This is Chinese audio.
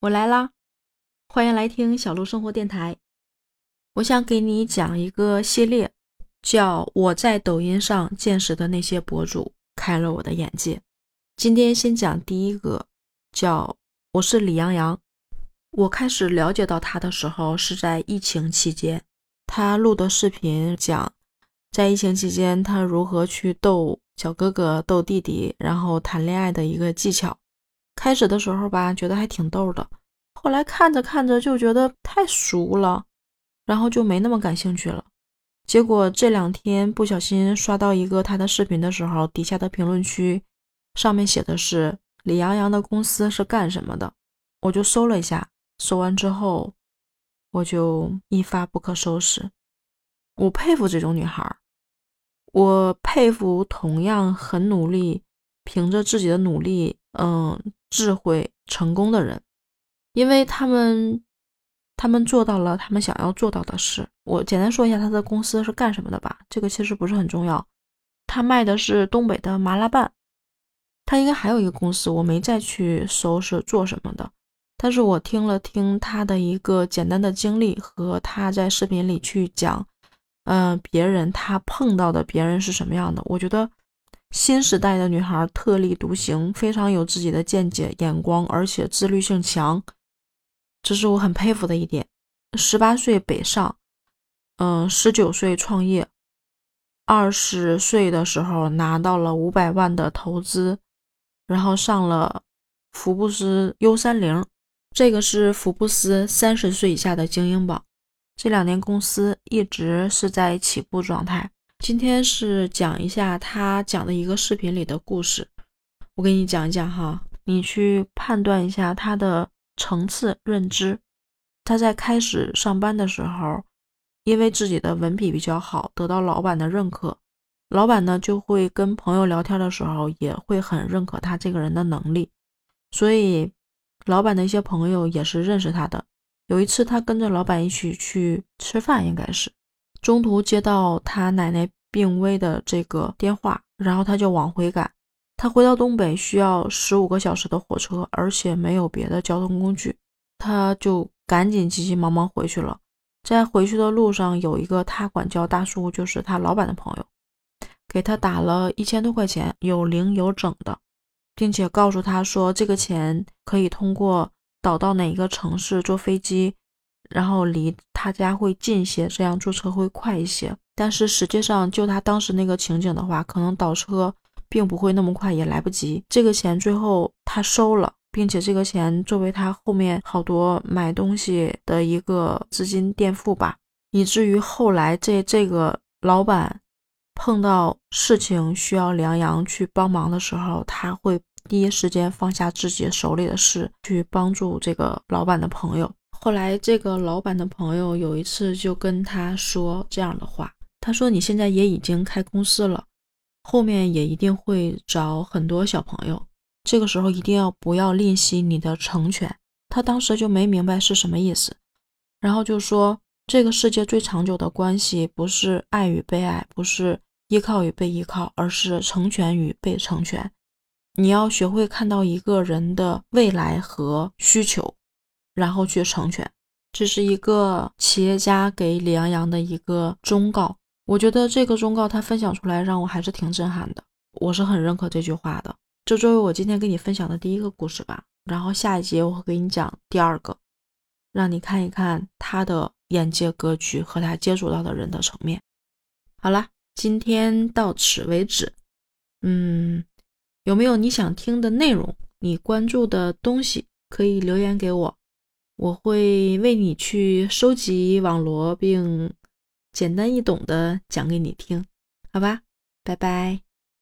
我来啦，欢迎来听小鹿生活电台。我想给你讲一个系列，叫《我在抖音上见识的那些博主开了我的眼界》。今天先讲第一个，叫我是李阳阳。我开始了解到他的时候是在疫情期间，他录的视频讲在疫情期间他如何去逗小哥哥、逗弟弟，然后谈恋爱的一个技巧。开始的时候吧，觉得还挺逗的，后来看着看着就觉得太俗了，然后就没那么感兴趣了。结果这两天不小心刷到一个他的视频的时候，底下的评论区。上面写的是李阳阳的公司是干什么的，我就搜了一下，搜完之后我就一发不可收拾。我佩服这种女孩，我佩服同样很努力，凭着自己的努力，嗯，智慧成功的人，因为他们他们做到了他们想要做到的事。我简单说一下他的公司是干什么的吧，这个其实不是很重要。他卖的是东北的麻辣拌。他应该还有一个公司，我没再去搜是做什么的。但是我听了听他的一个简单的经历和他在视频里去讲，嗯，别人他碰到的别人是什么样的，我觉得新时代的女孩特立独行，非常有自己的见解、眼光，而且自律性强，这是我很佩服的一点。十八岁北上，嗯，十九岁创业，二十岁的时候拿到了五百万的投资。然后上了福布斯 U 三零，这个是福布斯三十岁以下的精英榜。这两年公司一直是在起步状态。今天是讲一下他讲的一个视频里的故事，我给你讲一讲哈，你去判断一下他的层次认知。他在开始上班的时候，因为自己的文笔比较好，得到老板的认可。老板呢就会跟朋友聊天的时候，也会很认可他这个人的能力，所以老板的一些朋友也是认识他的。有一次，他跟着老板一起去吃饭，应该是中途接到他奶奶病危的这个电话，然后他就往回赶。他回到东北需要十五个小时的火车，而且没有别的交通工具，他就赶紧急急忙忙回去了。在回去的路上，有一个他管叫大叔，就是他老板的朋友。给他打了一千多块钱，有零有整的，并且告诉他说，这个钱可以通过导到哪一个城市坐飞机，然后离他家会近些，这样坐车会快一些。但是实际上，就他当时那个情景的话，可能倒车并不会那么快，也来不及。这个钱最后他收了，并且这个钱作为他后面好多买东西的一个资金垫付吧，以至于后来这这个老板。碰到事情需要梁阳去帮忙的时候，他会第一时间放下自己手里的事去帮助这个老板的朋友。后来，这个老板的朋友有一次就跟他说这样的话：“他说你现在也已经开公司了，后面也一定会找很多小朋友，这个时候一定要不要吝惜你的成全。”他当时就没明白是什么意思，然后就说：“这个世界最长久的关系不是爱与被爱，不是。”依靠与被依靠，而是成全与被成全。你要学会看到一个人的未来和需求，然后去成全。这是一个企业家给李阳阳的一个忠告。我觉得这个忠告他分享出来，让我还是挺震撼的。我是很认可这句话的。这作为我今天跟你分享的第一个故事吧。然后下一节我会给你讲第二个，让你看一看他的眼界格局和他接触到的人的层面。好了。今天到此为止，嗯，有没有你想听的内容？你关注的东西可以留言给我，我会为你去收集网罗，并简单易懂的讲给你听，好吧？拜拜。